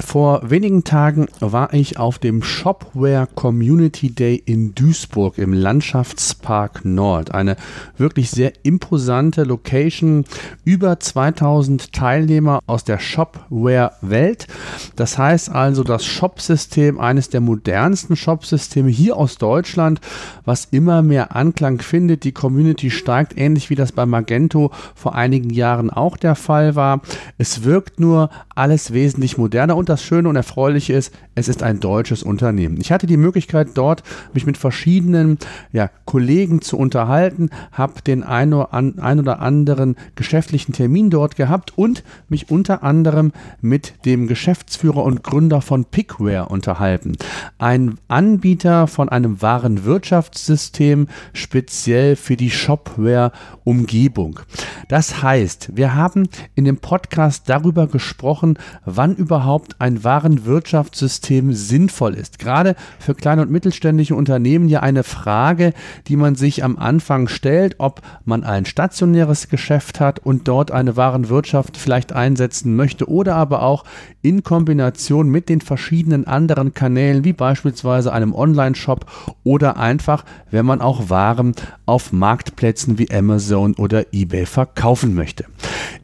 Vor wenigen Tagen war ich auf dem Shopware Community Day in Duisburg im Landschaftspark Nord. Eine wirklich sehr imposante Location. Über 2000 Teilnehmer aus der Shopware-Welt. Das heißt also das Shopsystem, eines der modernsten Shopsysteme hier aus Deutschland, was immer mehr Anklang findet. Die Community steigt, ähnlich wie das bei Magento vor einigen Jahren auch der Fall war. Es wirkt nur alles wesentlich moderner und das Schöne und Erfreuliche ist, es ist ein deutsches Unternehmen. Ich hatte die Möglichkeit dort, mich mit verschiedenen ja, Kollegen zu unterhalten, habe den ein oder anderen geschäftlichen Termin dort gehabt und mich unter anderem mit dem Geschäftsführer und Gründer von Pickware unterhalten. Ein Anbieter von einem wahren Wirtschaftssystem, speziell für die Shopware-Umgebung. Das heißt, wir haben in dem Podcast darüber gesprochen, wann überhaupt ein wahren Wirtschaftssystem sinnvoll ist. Gerade für kleine und mittelständische Unternehmen ja eine Frage, die man sich am Anfang stellt, ob man ein stationäres Geschäft hat und dort eine wahren Wirtschaft vielleicht einsetzen möchte oder aber auch in Kombination mit den verschiedenen anderen Kanälen, wie beispielsweise einem Online-Shop oder einfach, wenn man auch Waren auf Marktplätzen wie Amazon oder eBay verkaufen möchte.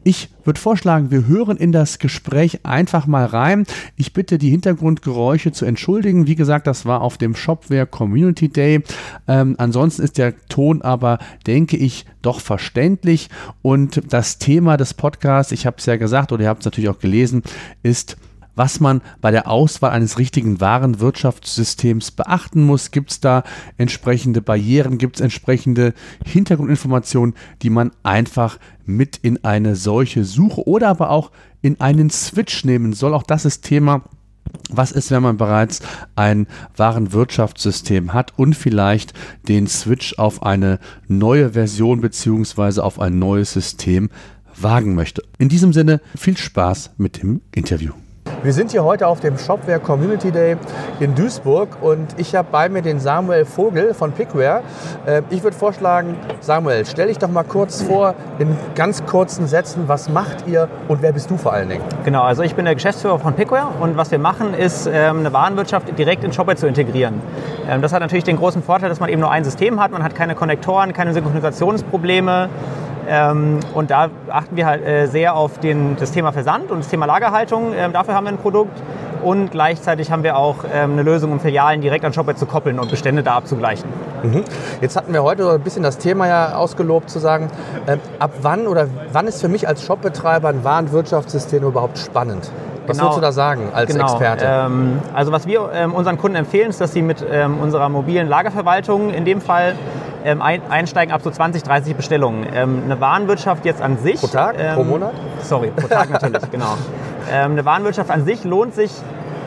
Ich würde vorschlagen, wir hören in das Gespräch einfach mal rein. Ich bitte die Hintergrundgeräusche zu entschuldigen. Wie gesagt, das war auf dem Shopware Community Day. Ähm, ansonsten ist der Ton aber, denke ich, doch verständlich. Und das Thema des Podcasts, ich habe es ja gesagt oder ihr habt es natürlich auch gelesen, ist was man bei der Auswahl eines richtigen Warenwirtschaftssystems beachten muss. Gibt es da entsprechende Barrieren, gibt es entsprechende Hintergrundinformationen, die man einfach mit in eine solche Suche oder aber auch in einen Switch nehmen soll. Auch das ist Thema. Was ist, wenn man bereits ein Warenwirtschaftssystem hat und vielleicht den Switch auf eine neue Version bzw. auf ein neues System wagen möchte? In diesem Sinne viel Spaß mit dem Interview. Wir sind hier heute auf dem Shopware Community Day in Duisburg und ich habe bei mir den Samuel Vogel von Pickware. Äh, ich würde vorschlagen, Samuel, stell dich doch mal kurz vor, in ganz kurzen Sätzen, was macht ihr und wer bist du vor allen Dingen? Genau, also ich bin der Geschäftsführer von Pickware und was wir machen, ist ähm, eine Warenwirtschaft direkt in Shopware zu integrieren. Ähm, das hat natürlich den großen Vorteil, dass man eben nur ein System hat, man hat keine Konnektoren, keine Synchronisationsprobleme. Ähm, und da achten wir halt äh, sehr auf den, das Thema Versand und das Thema Lagerhaltung. Ähm, dafür haben wir ein Produkt. Und gleichzeitig haben wir auch ähm, eine Lösung, um Filialen direkt an Shopware zu koppeln und Bestände da abzugleichen. Mhm. Jetzt hatten wir heute so ein bisschen das Thema ja ausgelobt, zu sagen, äh, ab wann oder wann ist für mich als Shopbetreiber ein Warenwirtschaftssystem überhaupt spannend? Was genau. würdest du da sagen als genau. Experte? Ähm, also was wir ähm, unseren Kunden empfehlen, ist, dass sie mit ähm, unserer mobilen Lagerverwaltung in dem Fall ähm, einsteigen ab so 20, 30 Bestellungen. Ähm, eine Warenwirtschaft jetzt an sich. Pro Tag? Ähm, pro Monat? Sorry, pro Tag natürlich, genau. Ähm, eine Warenwirtschaft an sich lohnt sich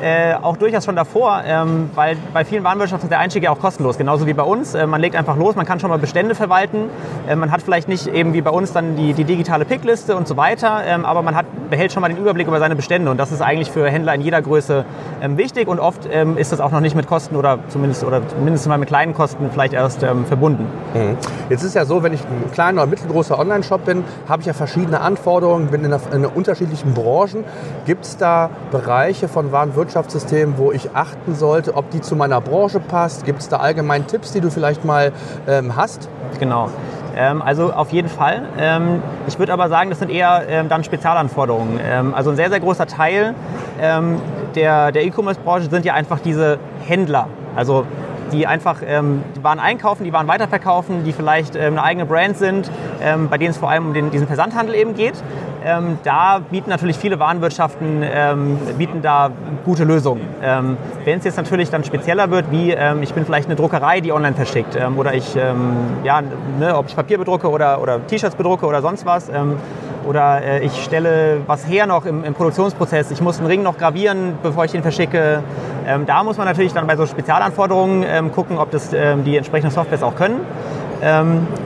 äh, auch durchaus schon davor, ähm, weil bei vielen Warenwirtschaften ist der Einstieg ja auch kostenlos, genauso wie bei uns. Äh, man legt einfach los, man kann schon mal Bestände verwalten. Äh, man hat vielleicht nicht eben wie bei uns dann die, die digitale Pickliste und so weiter, ähm, aber man hat, behält schon mal den Überblick über seine Bestände und das ist eigentlich für Händler in jeder Größe ähm, wichtig und oft ähm, ist das auch noch nicht mit Kosten oder zumindest oder mindestens mal mit kleinen Kosten vielleicht erst ähm, verbunden. Mhm. Jetzt ist ja so, wenn ich ein kleiner oder mittelgroßer Online-Shop bin, habe ich ja verschiedene Anforderungen, bin in, einer, in unterschiedlichen Branchen. Gibt es da Bereiche von Warenwirtschaft, Wirtschaftssystem, wo ich achten sollte, ob die zu meiner Branche passt? Gibt es da allgemein Tipps, die du vielleicht mal ähm, hast? Genau. Ähm, also auf jeden Fall. Ähm, ich würde aber sagen, das sind eher ähm, dann Spezialanforderungen. Also ein sehr, sehr großer Teil der, E-Commerce-Branche sind ja einfach diese Händler. Also die einfach die Waren einkaufen, die Waren weiterverkaufen, die vielleicht eine eigene Brand sind, bei denen es vor allem um diesen Versandhandel eben geht. Ähm, da bieten natürlich viele Warenwirtschaften ähm, bieten da gute Lösungen. Ähm, Wenn es jetzt natürlich dann spezieller wird, wie ähm, ich bin vielleicht eine Druckerei, die online verschickt ähm, oder ich, ähm, ja, ne, ob ich Papier bedrucke oder, oder T-Shirts bedrucke oder sonst was oder äh, ich stelle was her noch im, im, Produktionsprozess, ich muss einen Ring noch gravieren, bevor ich den verschicke. Ähm, da muss man natürlich dann bei so Spezialanforderungen ähm, gucken, ob das ähm, die entsprechenden Softwares auch können.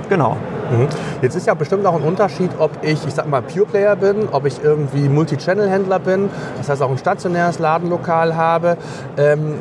Genau. Mhm. Jetzt ist ja bestimmt auch ein Unterschied, ob ich, ich sag mal, Pure Player bin, ob ich irgendwie Multi-Channel-Händler bin, das heißt auch ein stationäres Ladenlokal habe. Ähm,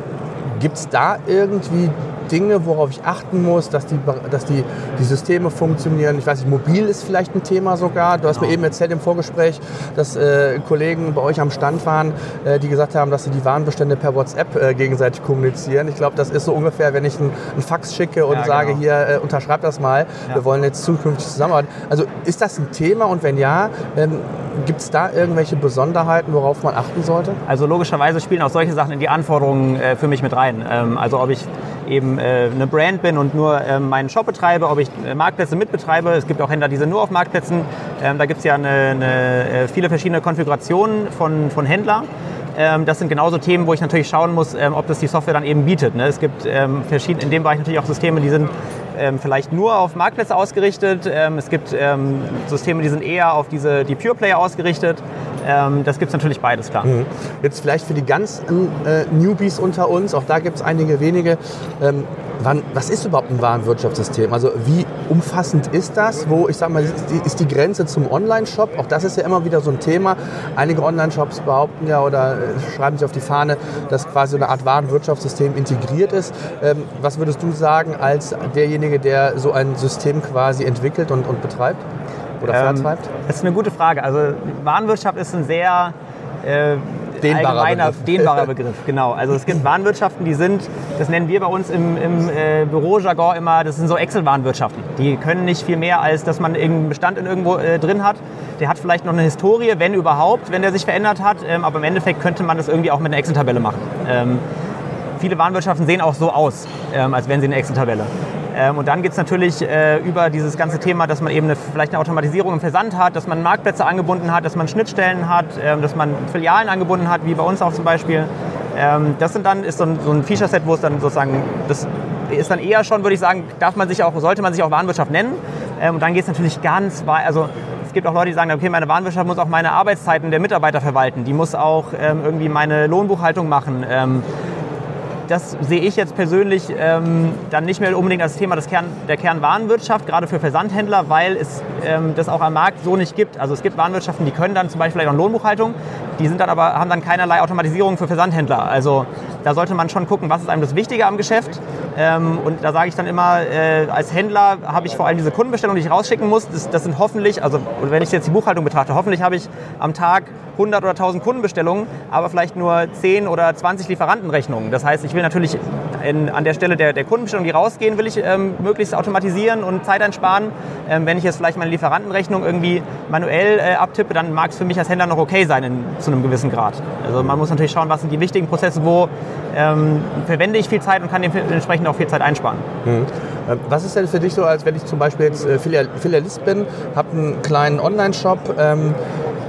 Gibt es da irgendwie Dinge, worauf ich achten muss, dass die, dass die, die Systeme funktionieren. Ich weiß nicht, mobil ist vielleicht ein Thema sogar. Du hast genau. mir eben erzählt im Vorgespräch, dass äh, Kollegen bei euch am Stand waren, äh, die gesagt haben, dass sie die Warenbestände per WhatsApp äh, gegenseitig kommunizieren. Ich glaube, das ist so ungefähr, wenn ich einen, Fax schicke und ja, sage, genau. hier, äh, unterschreib das mal, ja. wir wollen jetzt zukünftig zusammenarbeiten. Also ist das ein Thema und wenn ja, ähm, Gibt es da irgendwelche Besonderheiten, worauf man achten sollte? Also logischerweise spielen auch solche Sachen in die Anforderungen äh, für mich mit rein. Ähm, also ob ich eben äh, eine Brand bin und nur äh, meinen Shop betreibe, ob ich äh, Marktplätze mitbetreibe. Es gibt auch Händler, die sind nur auf Marktplätzen. Ähm, da gibt es ja eine, eine, äh, viele verschiedene Konfigurationen von, von Händlern ähm, das sind genauso Themen, wo ich natürlich schauen muss, ähm, ob das die Software dann eben bietet. Ne? Es gibt ähm, in dem Bereich natürlich auch Systeme, die sind ähm, vielleicht nur auf Marktplätze ausgerichtet. Ähm, es gibt ähm, Systeme, die sind eher auf diese, die Pure Player ausgerichtet. Ähm, das gibt es natürlich beides, klar. Mhm. Jetzt vielleicht für die ganzen äh, Newbies unter uns, auch da gibt es einige wenige. Wann, was ist überhaupt ein Warenwirtschaftssystem? Also wie umfassend ist das? Wo, ich sag mal, ist die, ist die Grenze zum Online-Shop? Auch das ist ja immer wieder so ein Thema. Einige Online-Shops behaupten ja oder äh, schreiben sich auf die Fahne, dass quasi eine Art Warenwirtschaftssystem integriert ist. Ähm, was würdest du sagen als derjenige, der so ein System quasi entwickelt und, und betreibt? oder ähm, vertreibt? Das ist eine gute Frage. Also Warenwirtschaft ist ein sehr äh, dehnbarer allgemeiner, Begriff. dehnbarer Begriff. Genau. Also es gibt Warenwirtschaften, die sind, das nennen wir bei uns im, im äh, Bürojargon immer, das sind so Excel-Warenwirtschaften. Die können nicht viel mehr, als dass man irgendeinen Bestand in irgendwo äh, drin hat. Der hat vielleicht noch eine Historie, wenn überhaupt, wenn der sich verändert hat. Ähm, aber im Endeffekt könnte man das irgendwie auch mit einer Excel-Tabelle machen. Ähm, viele Warenwirtschaften sehen auch so aus, ähm, als wären sie eine Excel-Tabelle. Ähm, und dann geht es natürlich äh, über dieses ganze Thema, dass man eben eine, vielleicht eine Automatisierung im Versand hat, dass man Marktplätze angebunden hat, dass man Schnittstellen hat, ähm, dass man Filialen angebunden hat, wie bei uns auch zum Beispiel. Ähm, das sind dann, ist so ein, so ein Feature-Set, wo es dann sozusagen, das ist dann eher schon, würde ich sagen, darf man sich auch, sollte man sich auch Warenwirtschaft nennen. Ähm, und dann geht es natürlich ganz weit, also es gibt auch Leute, die sagen, okay, meine Warenwirtschaft muss auch meine Arbeitszeiten der Mitarbeiter verwalten. Die muss auch ähm, irgendwie meine Lohnbuchhaltung machen. Ähm, das sehe ich jetzt persönlich ähm, dann nicht mehr unbedingt als Thema des Kern, der Kernwarenwirtschaft, gerade für Versandhändler, weil es ähm, das auch am Markt so nicht gibt. Also es gibt Warenwirtschaften, die können dann zum Beispiel auch Lohnbuchhaltung, die sind dann aber, haben dann keinerlei Automatisierung für Versandhändler. Also da sollte man schon gucken, was ist einem das Wichtige am Geschäft. Ähm, und da sage ich dann immer, äh, als Händler habe ich vor allem diese Kundenbestellung, die ich rausschicken muss. Das, das sind hoffentlich, also wenn ich jetzt die Buchhaltung betrachte, hoffentlich habe ich am Tag 100 oder 1000 Kundenbestellungen, aber vielleicht nur 10 oder 20 Lieferantenrechnungen. Das heißt, ich will natürlich in, an der Stelle der, der Kundenbestellung, die rausgehen, will ich ähm, möglichst automatisieren und Zeit einsparen. Ähm, wenn ich jetzt vielleicht meine Lieferantenrechnung irgendwie manuell äh, abtippe, dann mag es für mich als Händler noch okay sein in, zu einem gewissen Grad. Also man muss natürlich schauen, was sind die wichtigen Prozesse, wo ähm, verwende ich viel Zeit und kann dementsprechend auch viel Zeit einsparen. Mhm. Was ist denn für dich so, als wenn ich zum Beispiel jetzt äh, Filialist bin, habe einen kleinen Online-Shop, ähm,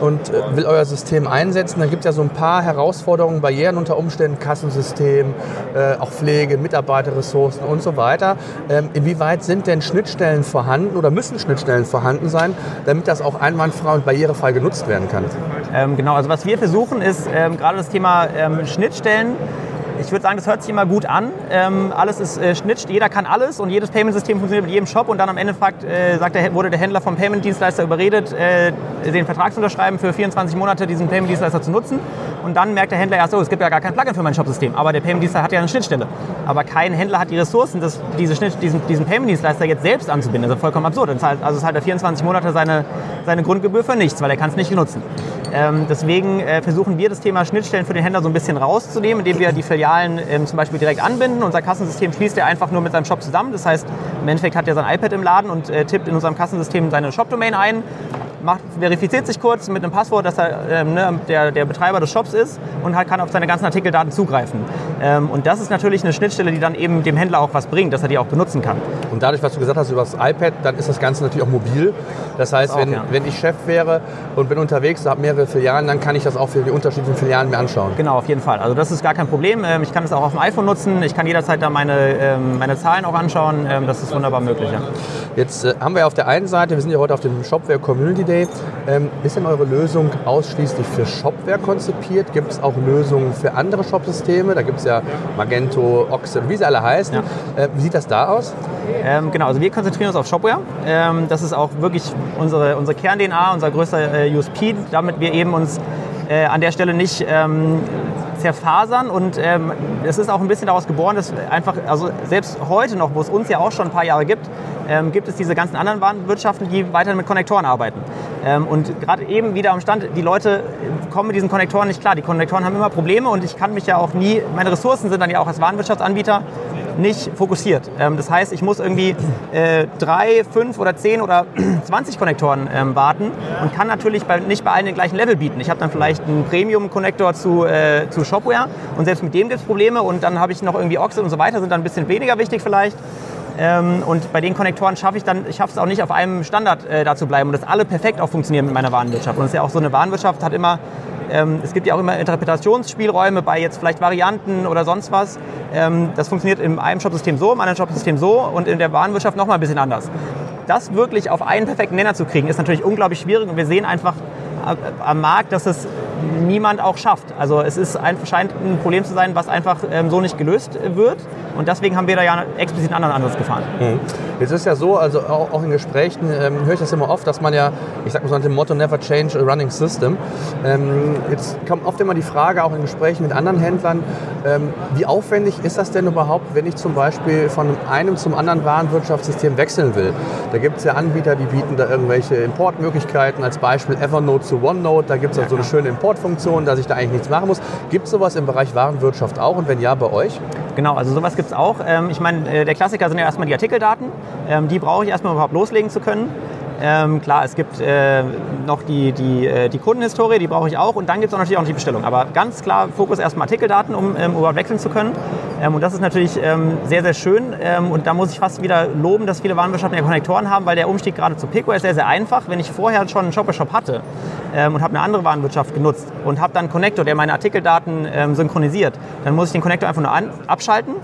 und äh, will euer System einsetzen, dann gibt es ja so ein paar Herausforderungen, Barrieren unter Umständen, Kassensystem, äh, auch Pflege, Mitarbeiterressourcen und so weiter. Ähm, inwieweit sind denn Schnittstellen vorhanden oder müssen Schnittstellen vorhanden sein, damit das auch einwandfrei und barrierefrei genutzt werden kann? Ähm, genau, also was wir versuchen ist ähm, gerade das Thema ähm, Schnittstellen ich würde sagen, das hört sich immer gut an. Ähm, alles ist äh, Schnitt, jeder kann alles und jedes Payment-System funktioniert mit jedem Shop und dann am Ende fragt, äh, sagt der, wurde der Händler vom Payment-Dienstleister überredet, äh, den Vertrag zu unterschreiben, für 24 Monate diesen Payment-Dienstleister zu nutzen. Und dann merkt der Händler erst, oh, es gibt ja gar kein Plugin für mein Shop-System, aber der Payment-Dienstleister hat ja eine Schnittstelle. Aber kein Händler hat die Ressourcen, das, diese Schnitt, diesen, diesen Payment-Dienstleister jetzt selbst anzubinden. Das ist vollkommen absurd. Das heißt, also es hat er 24 Monate seine, seine Grundgebühr für nichts, weil er kann es nicht nutzen. Ähm, deswegen äh, versuchen wir das Thema Schnittstellen für den Händler so ein bisschen rauszunehmen, indem wir die Filialen ähm, zum Beispiel direkt anbinden. Unser Kassensystem schließt er einfach nur mit seinem Shop zusammen. Das heißt, im Endeffekt hat er sein iPad im Laden und äh, tippt in unserem Kassensystem seine Shop-Domain ein macht, verifiziert sich kurz mit einem Passwort, dass er ähm, ne, der, der Betreiber des Shops ist und halt kann auf seine ganzen Artikeldaten zugreifen. Ähm, und das ist natürlich eine Schnittstelle, die dann eben dem Händler auch was bringt, dass er die auch benutzen kann. Und dadurch, was du gesagt hast über das iPad, dann ist das Ganze natürlich auch mobil. Das heißt, auch, wenn, ja. wenn ich Chef wäre und bin unterwegs, habe mehrere Filialen, dann kann ich das auch für die unterschiedlichen Filialen mir anschauen. Genau, auf jeden Fall. Also das ist gar kein Problem. Ähm, Ich kann es auch auf dem iPhone nutzen. Ich kann jederzeit da meine, ähm, meine Zahlen auch anschauen. Ähm, Das ist wunderbar möglich. Ja. Jetzt äh, haben wir auf der einen Seite, wir sind ja heute auf dem Shopware Community Day, ähm, ist denn eure Lösung ausschließlich für Shopware konzipiert? Gibt es auch Lösungen für andere Shopsysteme? Da gibt es ja Magento, Oxe, wie sie alle heißen. Ja. Äh, wie sieht das da aus? Ähm, genau, also wir konzentrieren uns auf Shopware. Ähm, das ist auch wirklich unsere, unsere Kern-DNA, unser größter äh, USP, damit wir eben uns äh, an der Stelle nicht ähm, zerfasern und ähm, es ist auch ein bisschen daraus geboren, dass einfach, also selbst heute noch, wo es uns ja auch schon ein paar Jahre gibt, ähm, gibt es diese ganzen anderen Warenwirtschaften, die weiterhin mit Konnektoren arbeiten. Ähm, und gerade eben wieder am Stand, die Leute kommen mit diesen Konnektoren nicht klar. Die Konnektoren haben immer Probleme und ich kann mich ja auch nie, meine Ressourcen sind dann ja auch als Warenwirtschaftsanbieter nicht fokussiert. Ähm, das heißt, ich muss irgendwie äh, drei, fünf oder zehn oder 20 Konnektoren ähm, warten und kann natürlich bei, nicht bei allen den gleichen Level bieten. Ich habe dann vielleicht einen Premium-Konnektor zu, äh, zu Shopware und selbst mit dem gibt es Probleme und dann habe ich noch irgendwie Oxid und so weiter, sind dann ein bisschen weniger wichtig vielleicht. Ähm, und bei den Konnektoren schaffe ich dann, ich schaffe es auch nicht auf einem Standard äh, da zu bleiben und dass alle perfekt auch funktionieren mit meiner Warenwirtschaft. Und es ist ja auch so eine Warenwirtschaft hat immer ähm, es gibt ja auch immer Interpretationsspielräume bei jetzt vielleicht Varianten oder sonst was. Ähm, das funktioniert in einem Shopsystem so, im anderen Shopsystem so und in der Warenwirtschaft nochmal ein bisschen anders. Das wirklich auf einen perfekten Nenner zu kriegen, ist natürlich unglaublich schwierig und wir sehen einfach am Markt, dass es niemand auch schafft. Also es ist ein, scheint ein Problem zu sein, was einfach ähm, so nicht gelöst wird. Und deswegen haben wir da ja explizit einen anderen Ansatz gefahren. Jetzt ist ja so, also auch, auch in Gesprächen ähm, höre ich das immer oft, dass man ja, ich sag mal so nach dem Motto Never change a running system. Ähm, jetzt kommt oft immer die Frage, auch in Gesprächen mit anderen Händlern, ähm, wie aufwendig ist das denn überhaupt, wenn ich zum Beispiel von einem zum anderen Warenwirtschaftssystem wechseln will? Da gibt es ja Anbieter, die bieten da irgendwelche Importmöglichkeiten, als Beispiel Evernote zu OneNote, da gibt es auch so eine schöne Importfunktion, dass ich da eigentlich nichts machen muss. Gibt es sowas im Bereich Warenwirtschaft auch und wenn ja, bei euch? Genau, also sowas gibt es auch. Ähm, ich meine, äh, der Klassiker sind ja erstmal die Artikeldaten. Ähm, die brauche ich erstmal, überhaupt loslegen zu können. Ähm, klar, es gibt äh, noch die, die, äh, die Kundenhistorie, die brauche ich auch. Und dann gibt es natürlich auch noch die Bestellung. Aber ganz klar, Fokus erstmal Artikeldaten, um ähm, überhaupt wechseln zu können. Ähm, und das ist natürlich ähm, sehr, sehr schön. Ähm, und da muss ich fast wieder loben, dass viele Warenwirtschaften ja Konnektoren haben, weil der Umstieg gerade zu Pico ist sehr, sehr einfach. Wenn ich vorher schon einen Shop-Shop hatte ähm, und habe eine andere Warenwirtschaft genutzt und habe dann einen Connector, der meine Artikeldaten synchronisiert, dann muss ich den Connector einfach nur an, abschalten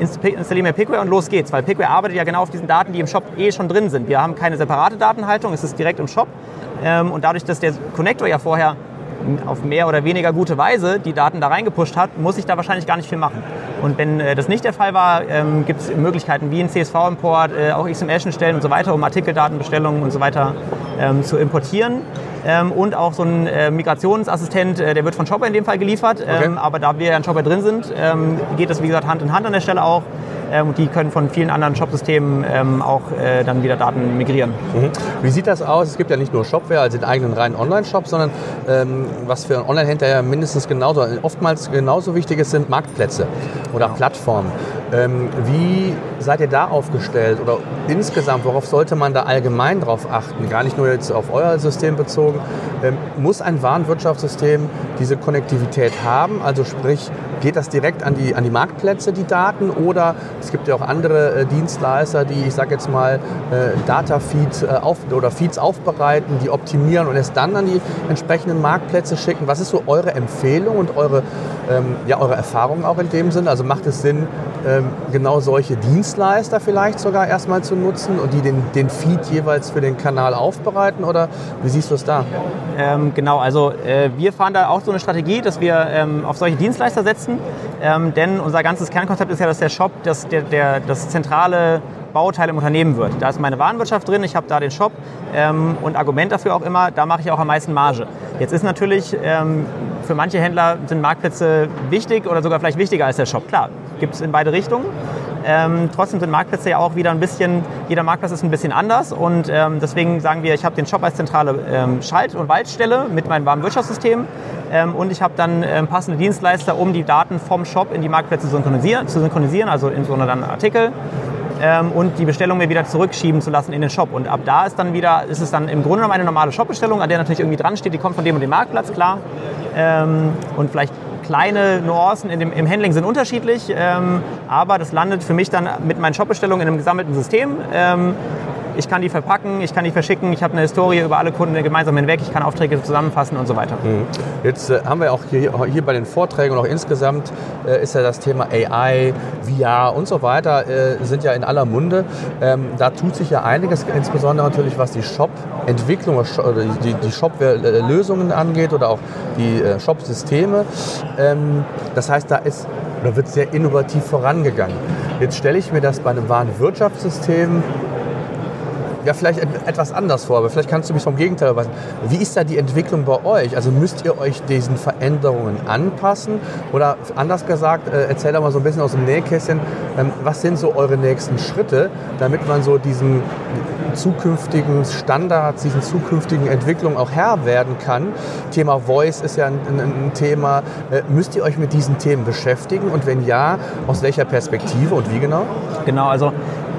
installiere mir Pickware und los geht's, weil Pickware arbeitet ja genau auf diesen Daten, die im Shop eh schon drin sind. Wir haben keine separate Datenhaltung, es ist direkt im Shop ähm, und dadurch, dass der Connector ja vorher auf mehr oder weniger gute Weise die Daten da reingepusht hat, muss ich da wahrscheinlich gar nicht viel machen. Und wenn äh, das nicht der Fall war, ähm, gibt es Möglichkeiten wie ein CSV-Import, äh, auch XML-Schnittstellen und so weiter, um Artikeldatenbestellungen und so weiter ähm, zu importieren. Ähm, und auch so ein äh, Migrationsassistent, der wird von Shopper in dem Fall geliefert. Okay. Aber da wir ja in Shopper drin sind, geht das wie gesagt Hand in Hand an der Stelle auch. Und die können von vielen anderen Shopsystemen ähm, auch äh, dann wieder Daten migrieren. Mhm. Wie sieht das aus? Es gibt ja nicht nur Shopware, also den eigenen reinen Online-Shop, sondern ähm, was für einen Online-Händler ja mindestens genauso, oftmals genauso wichtig ist, sind Marktplätze oder Plattformen. Ähm, wie seid ihr da aufgestellt oder insgesamt, worauf sollte man da allgemein drauf achten? Gar nicht nur jetzt auf euer System bezogen. Ähm, muss ein Warenwirtschaftssystem diese Konnektivität haben? Also sprich, geht das direkt an die, an die Marktplätze, die Daten? Oder es gibt ja auch andere äh, Dienstleister, die, ich sage jetzt mal, äh, Data-Feeds äh, auf, oder Feeds aufbereiten, die optimieren und es dann an die entsprechenden Marktplätze schicken. Was ist so eure Empfehlung und eure, ähm, ja, eure Erfahrung auch in dem Sinn? Also macht es Sinn, genau solche Dienstleister vielleicht sogar erstmal zu nutzen und die den, den Feed jeweils für den Kanal aufbereiten? Oder wie siehst du es da? Ähm, genau, also äh, wir fahren da auch so eine Strategie, dass wir ähm, auf solche Dienstleister setzen. Ähm, denn unser ganzes Kernkonzept ist ja, dass der Shop das, der, der, das zentrale Bauteil im Unternehmen wird. Da ist meine Warenwirtschaft drin, ich habe da den Shop ähm, und Argument dafür auch immer, da mache ich auch am meisten Marge. Jetzt ist natürlich, ähm, für manche Händler sind Marktplätze wichtig oder sogar vielleicht wichtiger als der Shop. Klar, gibt es in beide Richtungen. Ähm, trotzdem sind Marktplätze ja auch wieder ein bisschen, jeder Marktplatz ist ein bisschen anders und ähm, deswegen sagen wir, ich habe den Shop als zentrale ähm, Schalt- und Waltstelle mit meinem Warenwirtschaftssystem ähm, und ich habe dann ähm, passende Dienstleister, um die Daten vom Shop in die Marktplätze synchronisieren, zu synchronisieren, also in so einer dann Artikel ähm, und die Bestellung mir wieder zurückschieben zu lassen in den Shop. Und ab da ist dann wieder, ist es dann im Grunde genommen eine normale Shop-Bestellung, an der natürlich irgendwie dran steht, die kommt von dem und dem Marktplatz, klar. Und vielleicht kleine Nuancen in dem, im Handling sind unterschiedlich, ähm, aber das landet für mich dann mit meinen Shop-Bestellungen in einem gesammelten System. Ähm, ich kann die verpacken, ich kann die verschicken, ich habe eine Historie über alle Kunden gemeinsam hinweg, ich kann Aufträge zusammenfassen und so weiter. Mhm. Jetzt äh, haben wir auch hier, hier bei den Vorträgen und auch insgesamt äh, ist ja das Thema AI, VR und so weiter äh, sind ja in aller Munde. Ähm, da tut sich ja einiges, insbesondere natürlich was die Shop-Entwicklung, die, die Shop-Lösungen angeht oder auch die äh, Shop-Systeme. Ähm, das heißt, da ist da wird sehr innovativ vorangegangen. Jetzt stelle ich mir das bei einem Warenwirtschaftssystem ja vielleicht etwas anders vor, aber vielleicht kannst du mich vom Gegenteil weisen. Wie ist da die Entwicklung bei euch? Also müsst ihr euch diesen Veränderungen anpassen? Oder anders gesagt, äh, erzähl doch mal so ein bisschen aus dem Nähkästchen, ähm, was sind so eure nächsten Schritte, damit man so diesen zukünftigen Standards, diesen zukünftigen Entwicklungen auch Herr werden kann? Thema Voice ist ja ein, ein, ein Thema. Äh, müsst ihr euch mit diesen Themen beschäftigen? Und wenn ja, aus welcher Perspektive und wie genau? Genau, also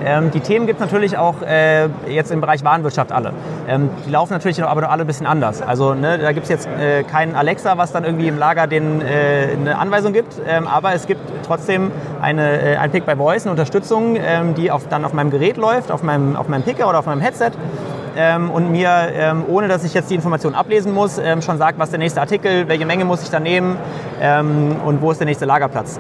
ähm, die Themen gibt es natürlich auch äh, jetzt im Bereich Warenwirtschaft alle. Ähm, die laufen natürlich aber alle ein bisschen anders. Also ne, da gibt es jetzt äh, keinen Alexa, was dann irgendwie im Lager den, äh, eine Anweisung gibt, ähm, aber es gibt trotzdem eine, äh, ein Pick by Voice, eine Unterstützung, ähm, die auf, dann auf meinem Gerät läuft, auf meinem, auf meinem Picker oder auf meinem Headset ähm, und mir, ähm, ohne dass ich jetzt die Information ablesen muss, ähm, schon sagt, was der nächste Artikel, welche Menge muss ich da nehmen ähm, und wo ist der nächste Lagerplatz.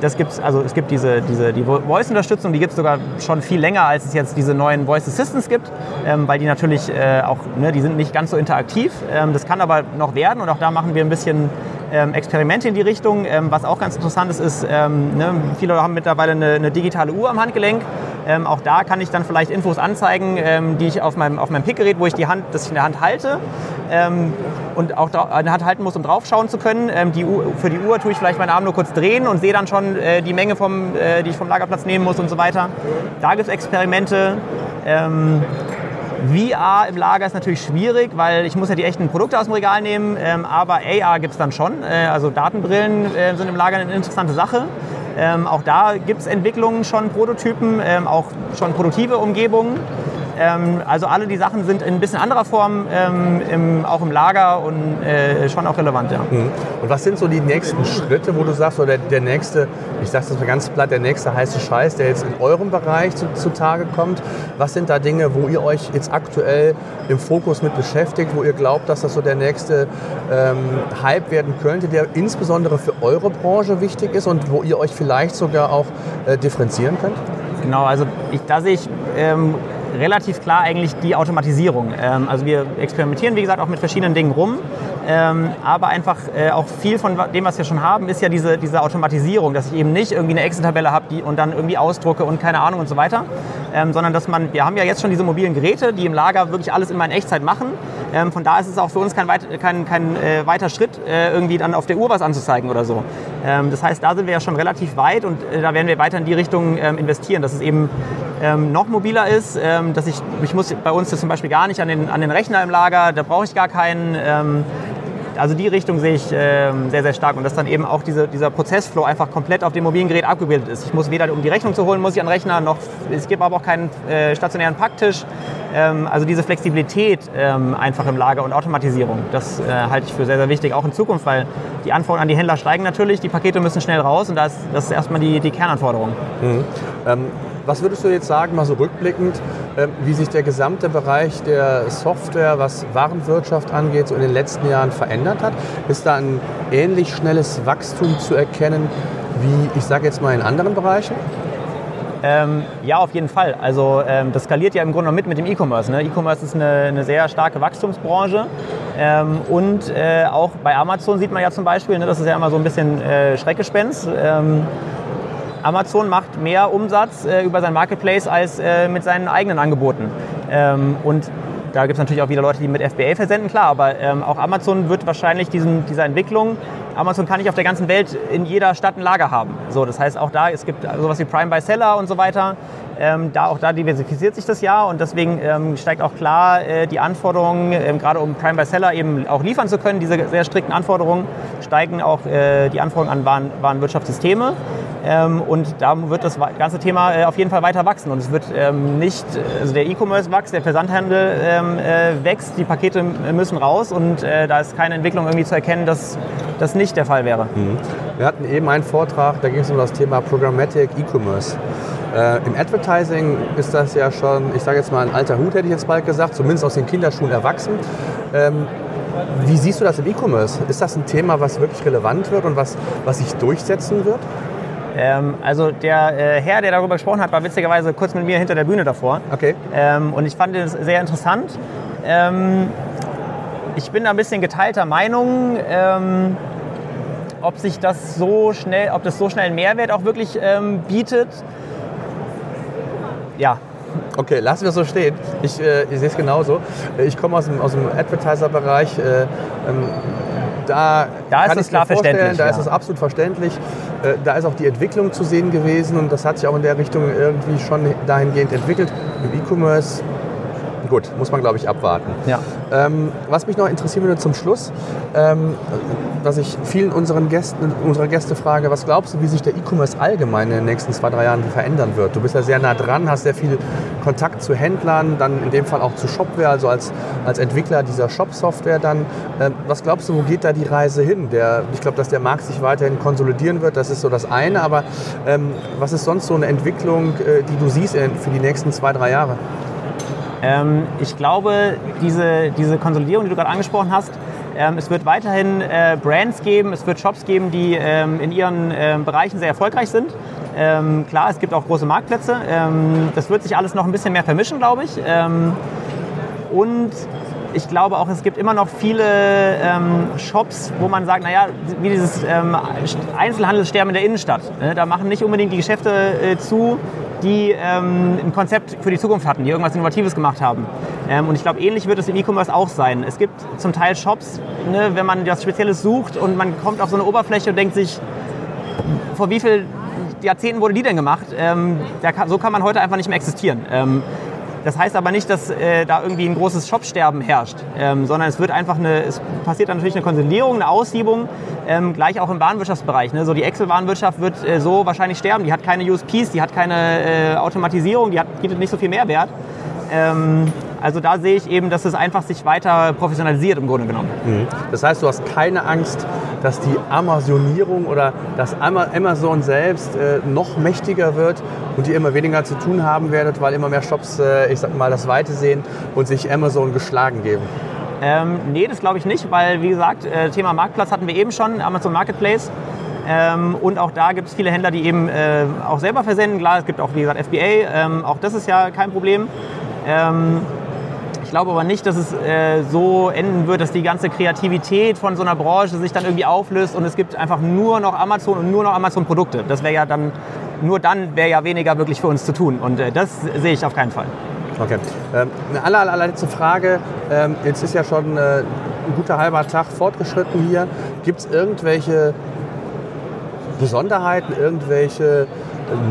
Ähm, das gibt's, also es gibt diese, diese die Voice-Unterstützung, die gibt es sogar schon viel länger, als es jetzt diese neuen Voice Assistants gibt, ähm, weil die natürlich äh, auch, ne, die sind nicht ganz so interaktiv. das kann aber noch werden und auch da machen wir ein bisschen ähm, Experimente in die Richtung. Ähm, was auch ganz interessant ist, ist, ähm, ne, viele haben mittlerweile eine, eine, digitale Uhr am Handgelenk. Ähm, auch da kann ich dann vielleicht Infos anzeigen, ähm, die ich auf meinem, auf meinem Pickgerät, wo ich die Hand, das ich in der Hand halte ähm, und auch in der Hand halten muss, um drauf schauen zu können. die Uhr, für die Uhr tue ich vielleicht meinen Arm nur kurz drehen und sehe dann schon äh, die Menge, vom, äh, die ich vom Lagerplatz nehmen muss und so weiter. Da gibt es Experimente. VR im Lager ist natürlich schwierig, weil ich muss ja die echten Produkte aus dem Regal nehmen, ähm, aber AR gibt es dann schon. Äh, also Datenbrillen äh, sind im Lager eine interessante Sache. Ähm, auch da gibt es Entwicklungen schon, Prototypen, ähm, auch schon produktive Umgebungen. Ähm, also alle die Sachen sind in ein bisschen anderer Form ähm, im, auch im Lager und äh, schon auch relevant. Ja. Mhm. Und was sind so die nächsten Schritte, wo du sagst, oder der, der nächste, ich sage das mal ganz platt, der nächste heiße Scheiß, der jetzt in eurem Bereich zu, zutage kommt? Was sind da Dinge, wo ihr euch jetzt aktuell im Fokus mit beschäftigt, wo ihr glaubt, dass das so der nächste ähm, Hype werden könnte, der insbesondere für eure Branche wichtig ist und wo ihr euch vielleicht sogar auch äh, differenzieren könnt? Genau, also ich, da sehe ich ähm, relativ klar eigentlich die Automatisierung. Ähm, also wir experimentieren, wie gesagt, auch mit verschiedenen Dingen rum. Ähm, aber einfach äh, auch viel von dem, was wir schon haben, ist ja diese, diese Automatisierung, dass ich eben nicht irgendwie eine Excel-Tabelle habe und dann irgendwie ausdrucke und keine Ahnung und so weiter, ähm, sondern dass man, wir haben ja jetzt schon diese mobilen Geräte, die im Lager wirklich alles immer in Echtzeit machen. Ähm, von da ist es auch für uns kein, weit, kein, kein äh, weiter Schritt, äh, irgendwie dann auf der Uhr was anzuzeigen oder so. Ähm, das heißt, da sind wir ja schon relativ weit und äh, da werden wir weiter in die Richtung ähm, investieren, dass es eben ähm, noch mobiler ist, dass ich, ich muss bei uns das zum Beispiel gar nicht an den, an den Rechner im Lager, da brauche ich gar keinen also die Richtung sehe ich äh, sehr, sehr stark und dass dann eben auch diese, dieser Prozessflow einfach komplett auf dem mobilen Gerät abgebildet ist. Ich muss weder, um die Rechnung zu holen, muss ich an den Rechner, noch, es gibt aber auch keinen äh, stationären Packtisch. Ähm, also diese Flexibilität ähm, einfach im Lager und Automatisierung, das äh, halte ich für sehr, sehr wichtig, auch in Zukunft, weil die Anforderungen an die Händler steigen natürlich, die Pakete müssen schnell raus und das, das ist erstmal die, die Kernanforderung. Mhm. Ähm was würdest du jetzt sagen, mal so rückblickend, ähm, wie sich der gesamte Bereich der Software, was Warenwirtschaft angeht, so in den letzten Jahren verändert hat? Ist da ein ähnlich schnelles Wachstum zu erkennen wie, ich sage jetzt mal, in anderen Bereichen? Ähm, ja, auf jeden Fall. Also ähm, das skaliert ja im Grunde noch mit mit dem E-Commerce. Ne? E-Commerce ist eine, eine, sehr starke Wachstumsbranche. Ähm, und äh, auch bei Amazon sieht man ja zum Beispiel, ne, das ist ja immer so ein bisschen äh, Schreckgespenst. Amazon macht mehr Umsatz äh, über sein Marketplace als äh, mit seinen eigenen Angeboten. Ähm, und da gibt es natürlich auch wieder Leute, die mit FBA versenden, klar, aber ähm, auch Amazon wird wahrscheinlich diesen, dieser Entwicklung, Amazon kann nicht auf der ganzen Welt in jeder Stadt ein Lager haben. So, das heißt auch da, es gibt sowas wie Prime by Seller und so weiter. Ähm, da, auch da diversifiziert sich das ja und deswegen ähm, steigt auch klar äh, die Anforderungen, ähm, gerade um Prime by Seller eben auch liefern zu können, diese sehr strikten Anforderungen, steigen auch äh, die Anforderungen an Waren, Warenwirtschaftssysteme. Ähm, und da wird das ganze Thema äh, auf jeden Fall weiter wachsen. Und es wird ähm, nicht, also der E-Commerce wächst, der Versandhandel ähm, äh, wächst, die Pakete müssen raus und äh, da ist keine Entwicklung irgendwie zu erkennen, dass das nicht der Fall wäre. Mhm. Wir hatten eben einen Vortrag, da ging es um das Thema Programmatic E-Commerce. Äh, Im Advertising ist das ja schon, ich sage jetzt mal ein alter Hut, hätte ich jetzt bald gesagt, zumindest aus den Kinderschuhen erwachsen. Ähm, wie siehst du das im E-Commerce? Ist das ein Thema, was wirklich relevant wird und was, was sich durchsetzen wird? Ähm, also der äh, Herr, der darüber gesprochen hat, war witzigerweise kurz mit mir hinter der Bühne davor. Okay. Ähm, und ich fand es sehr interessant. Ähm, ich bin da ein bisschen geteilter Meinung, ähm, ob sich das so schnell, ob das so schnell einen Mehrwert auch wirklich ähm, bietet. Ja, Okay, lassen wir so stehen. Ich, äh, ich sehe es genauso. Ich komme aus dem, aus dem Advertiser-Bereich. Äh, ähm, da, da ist es klar verständlich. Da ja. ist es absolut verständlich. Äh, da ist auch die Entwicklung zu sehen gewesen und das hat sich auch in der Richtung irgendwie schon dahingehend entwickelt. Im E-Commerce gut, muss man glaube ich abwarten. Ja. Ähm, was mich noch interessieren würde zum Schluss, ähm, was ich vielen unseren Gästen, unserer Gäste frage, was glaubst du, wie sich der E-Commerce allgemein in den nächsten zwei, drei Jahren verändern wird? Du bist ja sehr nah dran, hast sehr viel Kontakt zu Händlern, dann in dem Fall auch zu Shopware, also als, als Entwickler dieser Shop-Software dann. Ähm, was glaubst du, wo geht da die Reise hin? Der, ich glaube, dass der Markt sich weiterhin konsolidieren wird, das ist so das eine, aber ähm, was ist sonst so eine Entwicklung, äh, die du siehst für die nächsten zwei, drei Jahre? Ähm, ich glaube, diese, diese Konsolidierung, die du gerade angesprochen hast, ähm, es wird weiterhin äh, Brands geben, es wird Shops geben, die ähm, in ihren ähm, Bereichen sehr erfolgreich sind. Ähm, klar, es gibt auch große Marktplätze. Ähm, das wird sich alles noch ein bisschen mehr vermischen, glaube ich. und ich glaube auch, es gibt immer noch viele ähm, Shops, wo man sagt, naja, wie dieses ähm, Einzelhandelssterben in der Innenstadt. Ne? Da machen nicht unbedingt die Geschäfte äh, zu, die ähm, ein Konzept für die Zukunft hatten, die irgendwas Innovatives gemacht haben. Ähm, und ich glaube, ähnlich wird es im E-Commerce auch sein. Es gibt zum Teil Shops, ne, wenn man was Spezielles sucht und man kommt auf so eine Oberfläche und denkt sich, vor wie vielen Jahrzehnten wurde die denn gemacht? Ähm, kann, so kann man heute einfach nicht mehr existieren. Ähm, das heißt aber nicht, dass äh, da irgendwie ein großes Shopsterben herrscht, ähm, sondern es wird einfach eine, es passiert natürlich eine Konsolidierung, eine Aussiebung, ähm, gleich auch im Warenwirtschaftsbereich. Ne? So die Excel-Warenwirtschaft wird äh, so wahrscheinlich sterben. Die hat keine USPs, die hat keine äh, Automatisierung, die hat, bietet nicht so viel Mehrwert. Ähm, also da sehe ich eben, dass es einfach sich weiter professionalisiert im Grunde genommen. Mhm. Das heißt, du hast keine Angst, dass die Amazonierung oder dass Amazon selbst äh, noch mächtiger wird und ihr immer weniger zu tun haben werdet, weil immer mehr Shops, äh, ich sag mal, das Weite sehen und sich Amazon geschlagen geben. Ähm, nee, das glaube ich nicht, weil wie gesagt, äh, Thema Marktplatz hatten wir eben schon, Amazon Marketplace. Ähm, und auch da gibt es viele Händler, die eben äh, auch selber versenden. Klar, es gibt auch, wie gesagt, FBA. Ähm, auch das ist ja kein Problem. Ähm, ich glaube aber nicht, dass es äh, so enden wird, dass die ganze Kreativität von so einer Branche sich dann irgendwie auflöst und es gibt einfach nur noch Amazon und nur noch Amazon-Produkte. Das wäre ja dann, nur dann wäre ja weniger wirklich für uns zu tun und äh, das sehe ich auf keinen Fall. Okay. Ähm, eine aller, allerletzte Frage. Ähm, jetzt ist ja schon äh, ein guter halber Tag fortgeschritten hier. Gibt es irgendwelche Besonderheiten, irgendwelche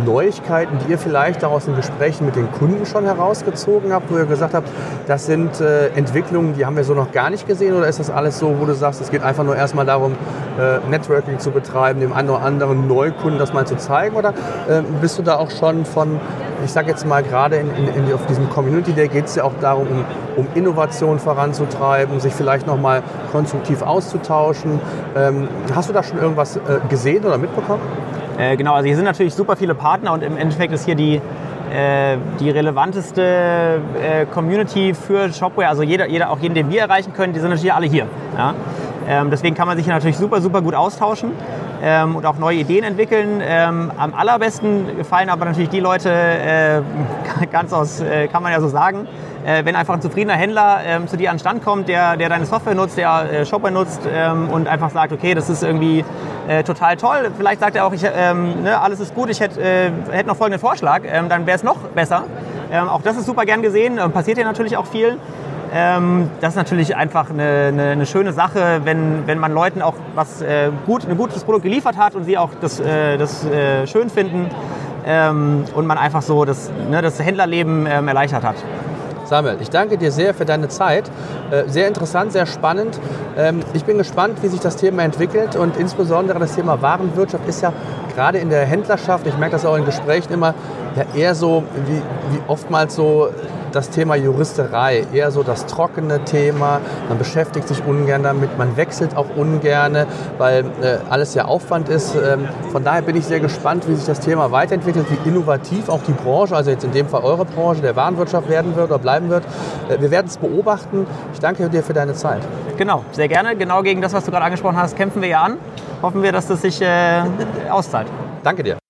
Neuigkeiten, die ihr vielleicht auch aus den Gesprächen mit den Kunden schon herausgezogen habt, wo ihr gesagt habt, das sind äh, Entwicklungen, die haben wir so noch gar nicht gesehen oder ist das alles so, wo du sagst, es geht einfach nur erstmal darum, äh, Networking zu betreiben, dem einen oder anderen Neukunden das mal zu zeigen oder äh, bist du da auch schon von, ich sage jetzt mal gerade in, in, in, auf diesem Community Day geht es ja auch darum, um, um Innovation voranzutreiben, sich vielleicht nochmal konstruktiv auszutauschen. Ähm, hast du da schon irgendwas äh, gesehen oder mitbekommen? Äh, genau, also hier sind natürlich super viele Partner und im Endeffekt ist hier die, äh, die relevanteste äh, Community für Shopware, also jeder, jeder, auch jeden, den wir erreichen können, die sind natürlich alle hier. Ja? Ähm, deswegen kann man sich hier natürlich super, super gut austauschen ähm, und auch neue Ideen entwickeln. Ähm, am allerbesten gefallen aber natürlich die Leute, äh, ganz aus, äh, kann man ja so sagen, äh, wenn einfach ein zufriedener Händler ähm, zu dir an den Stand kommt, der, der deine Software nutzt, der äh, Shopware nutzt ähm, und einfach sagt, okay, das ist irgendwie äh, total toll. Vielleicht sagt er auch, ich, ähm, ne, alles ist gut, ich hätte äh, hätt noch folgenden Vorschlag, dann wäre es noch besser. Auch das ist super gern gesehen, passiert hier natürlich auch viel. Ähm, das ist natürlich einfach eine, eine, eine, schöne Sache, wenn, wenn man Leuten auch was äh, gut, ein gutes Produkt geliefert hat und sie auch das, äh, das äh, schön finden ähm, und man einfach so das, ne, das Händlerleben ähm, erleichtert hat. Samuel, ich danke dir sehr für deine Zeit. Äh, sehr interessant, sehr spannend. Ähm, ich bin gespannt, wie sich das Thema entwickelt und insbesondere das Thema Warenwirtschaft ist ja gerade in der Händlerschaft, ich merke das auch in Gesprächen immer, ja eher so wie, wie oftmals so das Thema Juristerei, eher so das trockene Thema. Man beschäftigt sich ungern damit, man wechselt auch ungern, weil äh, alles ja Aufwand ist. Ähm, von daher bin ich sehr gespannt, wie sich das Thema weiterentwickelt, wie innovativ auch die Branche, also jetzt in dem Fall eure Branche, der Warenwirtschaft werden wird oder bleiben wird. Äh, wir werden es beobachten. Ich danke dir für deine Zeit. Genau, sehr gerne. Genau gegen das, was du gerade angesprochen hast, kämpfen wir ja an. Hoffen wir, dass das sich äh, auszahlt. Danke dir.